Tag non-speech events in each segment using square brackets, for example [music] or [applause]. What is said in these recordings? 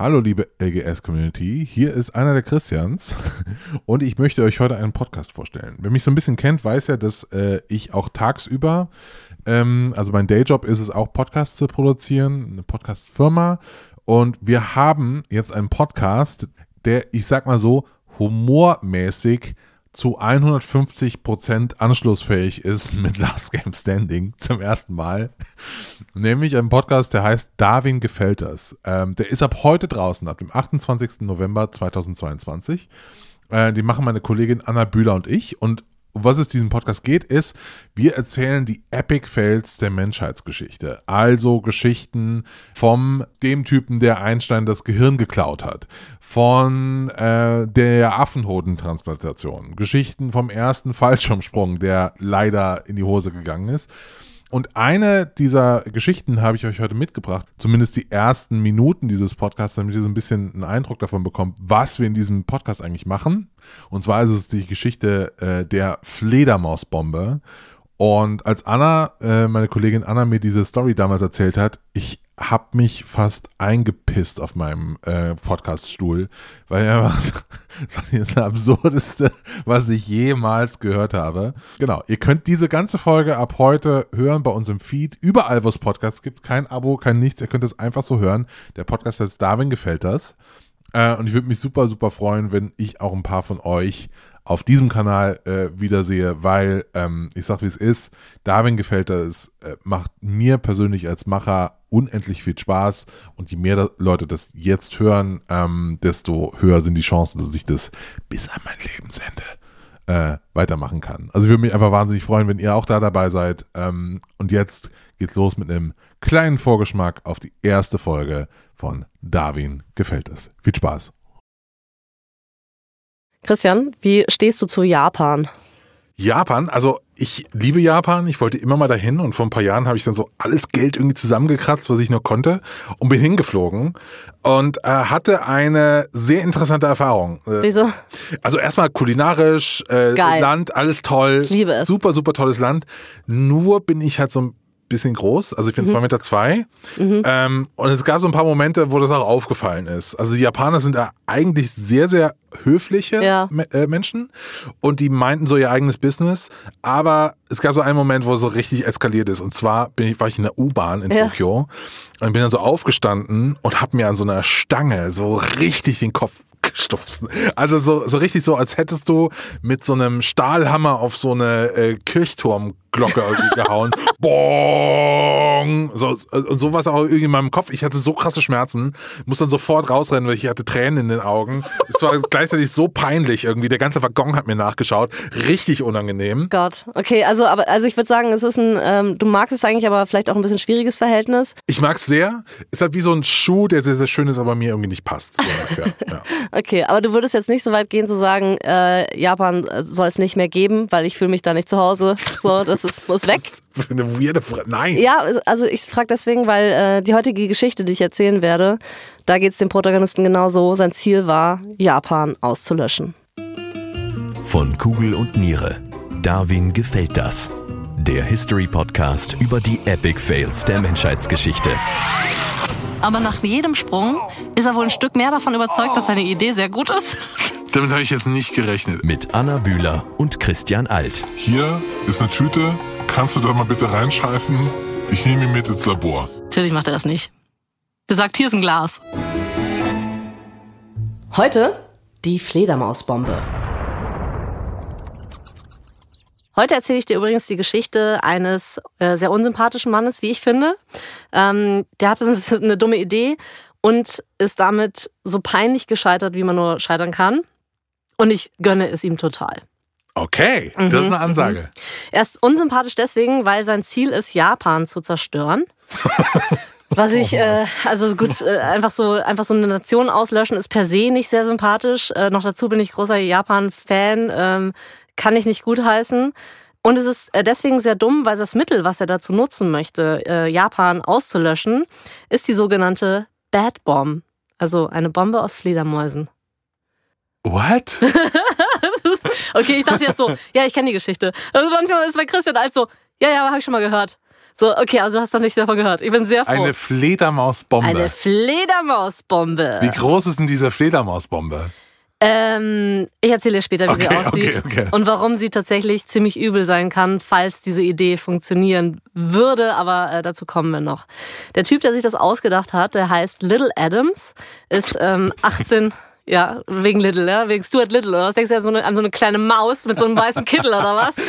Hallo liebe LGS-Community, hier ist einer der Christians. [laughs] Und ich möchte euch heute einen Podcast vorstellen. Wer mich so ein bisschen kennt, weiß ja, dass äh, ich auch tagsüber, ähm, also mein Dayjob ist es auch Podcasts zu produzieren, eine Podcast-Firma. Und wir haben jetzt einen Podcast, der, ich sag mal so, humormäßig zu 150% anschlussfähig ist [laughs] mit Last Game Standing zum ersten Mal. Nämlich ein Podcast, der heißt Darwin gefällt das. Ähm, der ist ab heute draußen, ab dem 28. November 2022. Äh, die machen meine Kollegin Anna Bühler und ich. Und um was es diesem Podcast geht, ist, wir erzählen die Epic Fails der Menschheitsgeschichte. Also Geschichten vom dem Typen, der Einstein das Gehirn geklaut hat, von äh, der Affenhodentransplantation, Geschichten vom ersten Fallschirmsprung, der leider in die Hose gegangen ist. Und eine dieser Geschichten habe ich euch heute mitgebracht, zumindest die ersten Minuten dieses Podcasts, damit ihr so ein bisschen einen Eindruck davon bekommt, was wir in diesem Podcast eigentlich machen. Und zwar ist es die Geschichte äh, der Fledermausbombe. Und als Anna, äh, meine Kollegin Anna mir diese Story damals erzählt hat, ich habe mich fast eingepisst auf meinem äh, Podcaststuhl, weil er was, [laughs] das absurdeste, was ich jemals gehört habe. Genau, ihr könnt diese ganze Folge ab heute hören bei uns im Feed, überall, wo es Podcasts gibt, kein Abo, kein nichts, ihr könnt es einfach so hören. Der Podcast heißt Darwin gefällt das. Äh, und ich würde mich super, super freuen, wenn ich auch ein paar von euch auf diesem Kanal äh, wiedersehe, weil ähm, ich sag wie es ist, Darwin gefällt das, äh, macht mir persönlich als Macher unendlich viel Spaß. Und je mehr Leute das jetzt hören, ähm, desto höher sind die Chancen, dass ich das bis an mein Lebensende äh, weitermachen kann. Also ich würde mich einfach wahnsinnig freuen, wenn ihr auch da dabei seid. Ähm, und jetzt geht's los mit einem kleinen Vorgeschmack auf die erste Folge von Darwin gefällt es. Viel Spaß. Christian, wie stehst du zu Japan? Japan, also ich liebe Japan, ich wollte immer mal dahin und vor ein paar Jahren habe ich dann so alles Geld irgendwie zusammengekratzt, was ich nur konnte und bin hingeflogen und äh, hatte eine sehr interessante Erfahrung. Äh, Wieso? Also erstmal kulinarisch, äh, Land, alles toll. Ich liebe es. Super, super tolles Land. Nur bin ich halt so ein bisschen groß, also ich bin mhm. zwei Meter zwei. Mhm. Ähm, und es gab so ein paar Momente, wo das auch aufgefallen ist. Also die Japaner sind da eigentlich sehr, sehr höfliche ja. äh, Menschen und die meinten so ihr eigenes Business. Aber es gab so einen Moment, wo es so richtig eskaliert ist. Und zwar bin ich, war ich in der U-Bahn in ja. Tokio und bin dann so aufgestanden und habe mir an so einer Stange so richtig den Kopf gestoßen. Also so, so richtig so, als hättest du mit so einem Stahlhammer auf so eine äh, Kirchturmglocke irgendwie gehauen. [laughs] Bong! So, und so war es auch irgendwie in meinem Kopf. Ich hatte so krasse Schmerzen, muss dann sofort rausrennen, weil ich hatte Tränen in den Augen. Es war gleichzeitig so peinlich irgendwie. Der ganze Waggon hat mir nachgeschaut. Richtig unangenehm. Gott. Okay, also aber also ich würde sagen, es ist ein, ähm, du magst es eigentlich, aber vielleicht auch ein bisschen schwieriges Verhältnis. Ich mag es sehr. Ist halt wie so ein Schuh, der sehr, sehr schön ist, aber mir irgendwie nicht passt. So [laughs] ja. Okay, aber du würdest jetzt nicht so weit gehen zu sagen, äh, Japan äh, soll es nicht mehr geben, weil ich fühle mich da nicht zu Hause. So, das ist muss [laughs] weg. Das ist eine weirde Frage. Nein. Ja, also ich frage deswegen, weil äh, die heutige Geschichte, die ich erzählen werde, da geht es dem Protagonisten genauso. Sein Ziel war, Japan auszulöschen. Von Kugel und Niere. Darwin gefällt das. Der History Podcast über die Epic Fails der Menschheitsgeschichte. Aber nach jedem Sprung ist er wohl ein Stück mehr davon überzeugt, dass seine Idee sehr gut ist. Damit habe ich jetzt nicht gerechnet. Mit Anna Bühler und Christian Alt. Hier ist eine Tüte. Kannst du da mal bitte reinscheißen? Ich nehme ihn mit ins Labor. Natürlich macht er das nicht. Der sagt, hier ist ein Glas. Heute die Fledermausbombe. Heute erzähle ich dir übrigens die Geschichte eines äh, sehr unsympathischen Mannes, wie ich finde. Ähm, der hatte [laughs] eine dumme Idee und ist damit so peinlich gescheitert, wie man nur scheitern kann. Und ich gönne es ihm total. Okay, das mhm, ist eine Ansage. Mhm. Er ist unsympathisch deswegen, weil sein Ziel ist, Japan zu zerstören. [laughs] Was ich, äh, also gut, äh, einfach so, einfach so eine Nation auslöschen ist per se nicht sehr sympathisch. Äh, noch dazu bin ich großer Japan-Fan. Ähm, kann ich nicht gutheißen. Und es ist äh, deswegen sehr dumm, weil das Mittel, was er dazu nutzen möchte, äh, Japan auszulöschen, ist die sogenannte Bad Bomb. Also eine Bombe aus Fledermäusen. What? [laughs] okay, ich dachte jetzt so, ja, ich kenne die Geschichte. Also manchmal ist bei Christian halt so, ja, ja, habe ich schon mal gehört. So, okay, also du hast noch nicht davon gehört. Ich bin sehr froh. Eine Fledermausbombe. Eine Fledermausbombe. Wie groß ist denn diese Fledermausbombe? Ähm, ich erzähle dir später, wie Okay, sie aussieht okay, okay. und warum sie tatsächlich ziemlich übel sein kann, falls diese Idee funktionieren würde, aber äh, dazu kommen wir noch. Der Typ, der sich das ausgedacht hat, der heißt Little Adams, ist ähm, 18, ja, wegen Little, ja, wegen Stuart Little, oder was denkst du an so eine, an so eine kleine Maus mit so einem weißen Kittel oder was? [laughs]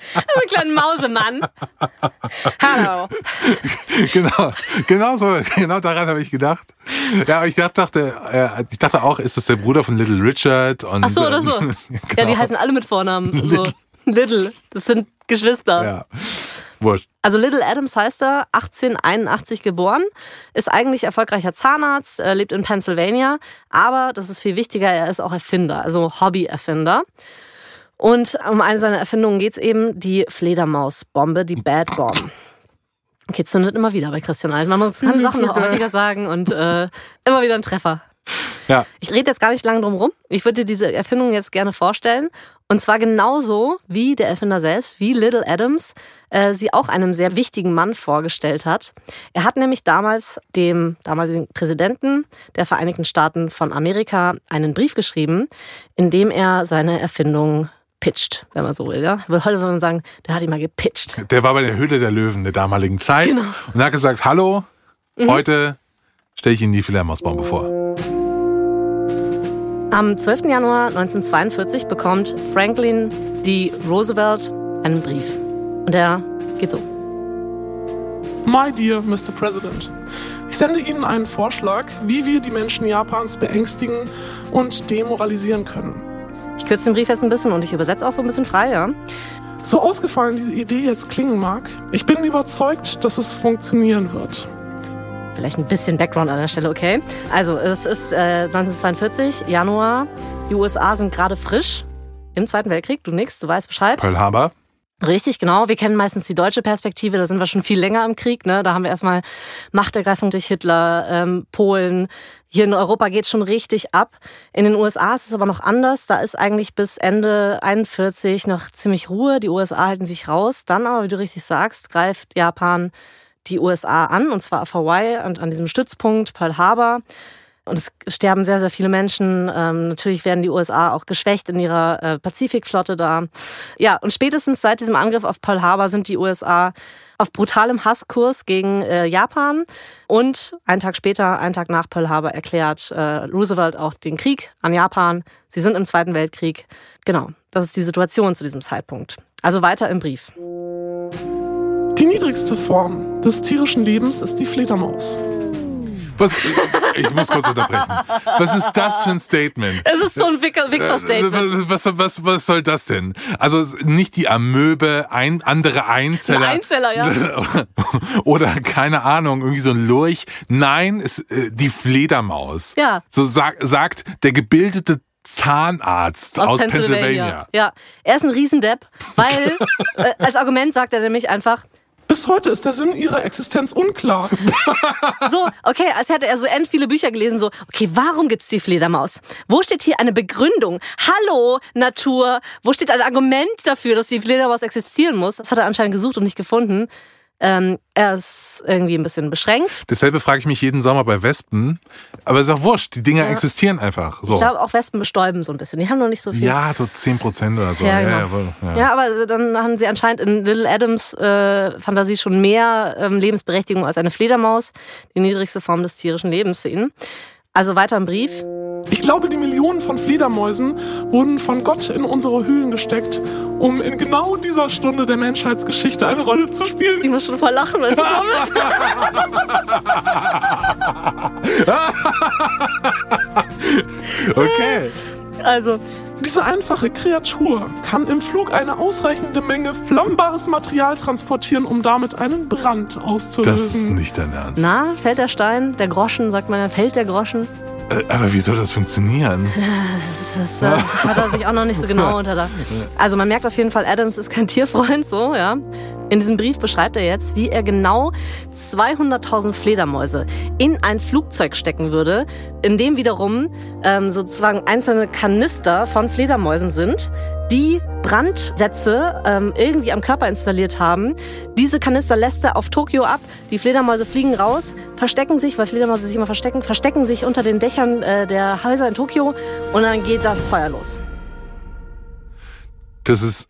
[laughs] so einen kleinen Mausemann. Hallo. genau, genau so, genau daran habe ich gedacht. Ja, aber ich dachte, äh, ich dachte auch, ist das der Bruder von Little Richard? Und, Ach so, oder so. genau. [laughs] Ja, die heißen alle mit Vornamen. So. Little. Das sind Geschwister. Ja, wurscht. Also Little Adams heißt er, 1881 geboren, ist eigentlich erfolgreicher Zahnarzt, äh, lebt in Pennsylvania, aber das ist viel wichtiger, er ist auch Erfinder, also Hobbyerfinder. Und um eine seiner Erfindungen geht's eben, die Fledermausbombe, die Bad Bomb. Okay, zündet immer wieder bei Christian Alt. Man muss [laughs] kann Sachen noch häufiger sagen und äh, immer wieder ein Treffer. Ja, Ich rede jetzt gar nicht lange drum rum. Ich würde dir diese Erfindung jetzt gerne vorstellen. Und zwar genauso wie der Erfinder selbst, wie Little Adams, äh, sie auch einem sehr wichtigen Mann vorgestellt hat. Er hat nämlich damals dem damaligen Präsidenten der Vereinigten Staaten von Amerika einen Brief geschrieben, in dem er seine Erfindung pitcht, wenn man so will. Ja? Heute würde man sagen, der hat ihn mal gepitcht. der war bei der Höhle der Löwen der damaligen Zeit Genau. und hat gesagt, hallo, heute stelle ich Ihnen die Fledermausbombe vor. Am 12. Januar 1942 bekommt Franklin D. Roosevelt einen Brief. Und der geht so. My dear Mr. President, ich sende Ihnen einen Vorschlag, wie wir die Menschen Japans beängstigen und demoralisieren können. Ich kürze den Brief jetzt ein bisschen und ich übersetze auch so ein bisschen frei, ja. So ausgefallen diese Idee jetzt klingen mag, ich bin überzeugt, dass es funktionieren wird. Vielleicht ein bisschen Background an der Stelle, okay? Also, es ist äh, 1942, Januar. Die USA sind gerade frisch im Zweiten Weltkrieg. Du nix, du weißt Bescheid. Pearl Harbor. Richtig, genau. Wir kennen meistens die deutsche Perspektive, da sind wir schon viel länger im Krieg. Ne? Da haben wir erstmal Machtergreifung durch Hitler, ähm, Polen. Hier in Europa geht's schon richtig ab. In den USA ist es aber noch anders. Da ist eigentlich bis Ende 41 noch ziemlich Ruhe. Die USA halten sich raus. Dann aber, wie du richtig sagst, greift Japan die USA an, und zwar auf Hawaii und an diesem Stützpunkt Pearl Harbor. Und es sterben sehr, sehr viele Menschen. Ähm, natürlich werden die USA auch geschwächt in ihrer äh, Pazifikflotte da. Ja, und spätestens seit diesem Angriff auf Pearl Harbor sind die USA auf brutalem Hasskurs gegen äh, Japan. Und einen Tag später, einen Tag nach Pearl Harbor, erklärt äh, Roosevelt auch den Krieg an Japan. Sie sind im Zweiten Weltkrieg. Genau, das ist die Situation zu diesem Zeitpunkt. Also weiter im Brief. Die niedrigste Form des tierischen Lebens ist die Fledermaus. Was, ich muss kurz unterbrechen. Was ist das für ein Statement? Es ist so ein Wichser- Wichser-Statement. Was, was, was, was soll das denn? Also nicht die Amöbe, ein, andere Einzeller. Ein Einzeller, ja. [laughs] Oder keine Ahnung, irgendwie so ein Lurch. Nein, es, äh, die Fledermaus. Ja. So sag, sagt der gebildete Zahnarzt aus, Pennsylvania. Ja, er ist ein Riesendepp, weil [laughs] äh, als Argument sagt er nämlich einfach, Bis heute ist der Sinn ihrer Existenz unklar. so, okay, als hätte er so end viele Bücher gelesen, so, okay, warum gibt's die Fledermaus? Wo steht hier eine Begründung? Hallo, Natur, wo steht ein Argument dafür, dass die Fledermaus existieren muss? Das hat er anscheinend gesucht und nicht gefunden. Ähm, er ist irgendwie ein bisschen beschränkt. Dasselbe frage ich mich jeden Sommer bei Wespen. Aber ist auch wurscht, die Dinger existieren einfach. So. Ich glaube, auch Wespen bestäuben so ein bisschen. Die haben noch nicht so viel. Ja, so 10 Prozent oder so. Ja, Ja, genau. ja. Ja, aber dann haben sie anscheinend in Little Adams äh, Fantasie schon mehr ähm, Lebensberechtigung als eine Fledermaus, die niedrigste Form des tierischen Lebens für ihn. Also weiter im Brief. Ich glaube, die Millionen von Fledermäusen wurden von Gott in unsere Höhlen gesteckt, um in genau dieser Stunde der Menschheitsgeschichte eine Rolle zu Ich spielen. muss schon voll lachen, weil es ist. Okay. Also, Diese einfache Kreatur kann im Flug eine ausreichende Menge flammbares Material transportieren, um damit einen Brand Das ist auszulösen. nicht dein Ernst. na, fällt der Stein, der Groschen, sagt man, ja, fällt der Groschen. Äh, Aber wie soll das funktionieren? Das, das äh, hat er sich auch noch nicht so genau unter da. Also man merkt auf jeden Fall, Adams ist kein Tierfreund, so, ja. In diesem Brief beschreibt er jetzt, wie er genau 200.000 Fledermäuse in ein Flugzeug stecken würde, in dem wiederum ähm, sozusagen einzelne Kanister von Fledermäusen sind, die Brandsätze ähm, irgendwie am Körper installiert haben. Diese Kanister lässt er auf Tokio ab. Die Fledermäuse fliegen raus, verstecken sich, weil Fledermäuse sich immer verstecken, verstecken sich unter den Dächern äh, der Häuser in Tokio und dann geht das Feuer los. Das ist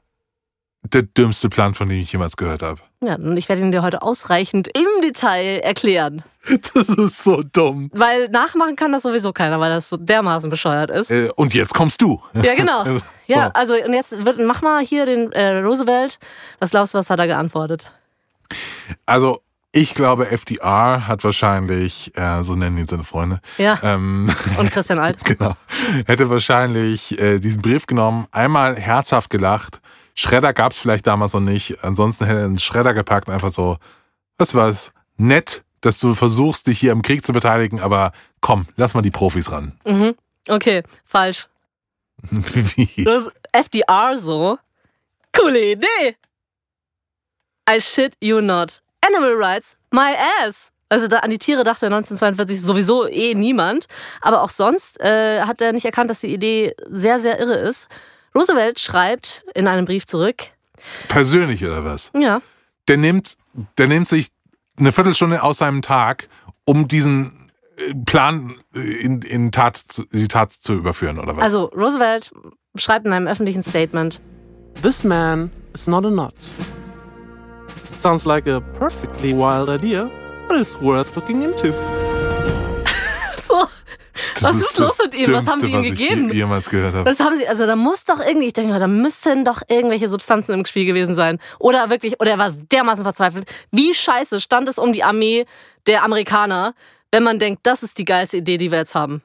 der dümmste Plan, von dem ich jemals gehört habe. Ja, und ich werde ihn dir heute ausreichend im Detail erklären. [laughs] Das ist so dumm. Weil nachmachen kann das sowieso keiner, weil das so dermaßen bescheuert ist. Äh, und jetzt kommst du. Ja, genau. [laughs] So. Ja, also und jetzt wird, mach mal hier den äh, Roosevelt. Was glaubst du, was hat er geantwortet? Also, ich glaube, FDR hat wahrscheinlich, äh, so nennen ihn seine Freunde, Ja. ähm, [laughs] Und Christian Alt. genau, hätte wahrscheinlich äh, diesen Brief genommen, einmal herzhaft gelacht. Schredder gab's vielleicht damals noch nicht. Ansonsten hätte er einen Schredder gepackt und einfach so, was war's? Nett, dass du versuchst, dich hier im Krieg zu beteiligen, aber komm, lass mal die Profis ran. Mhm. Okay, falsch. Wie? [laughs] Das FDR so. Coole Idee. I shit you not. Animal rights, my ass. Also da, an die Tiere dachte 1942 sowieso eh niemand. Aber auch sonst äh, hat er nicht erkannt, dass die Idee sehr, sehr irre ist. Roosevelt schreibt in einem Brief zurück, Persönlich oder was? ja, Der nimmt, der nimmt sich eine Viertelstunde aus seinem Tag, um diesen äh, Plan äh, in, in Tat, zu- die Tat zu überführen, oder was? also Roosevelt schreibt in einem öffentlichen Statement, This man is not a nut. Sounds like a perfectly wild idea, but it's worth looking into. Was ist los mit ihm? Was haben sie ihm gegeben? je- jemals gehört habe. Das haben sie, also da muss doch irgendwie, ich denke mal, da müssen doch irgendwelche Substanzen im Spiel gewesen sein. Oder wirklich, oder er war dermaßen verzweifelt. Wie scheiße stand es um die Armee der Amerikaner, wenn man denkt, das ist die geilste Idee, die wir jetzt haben.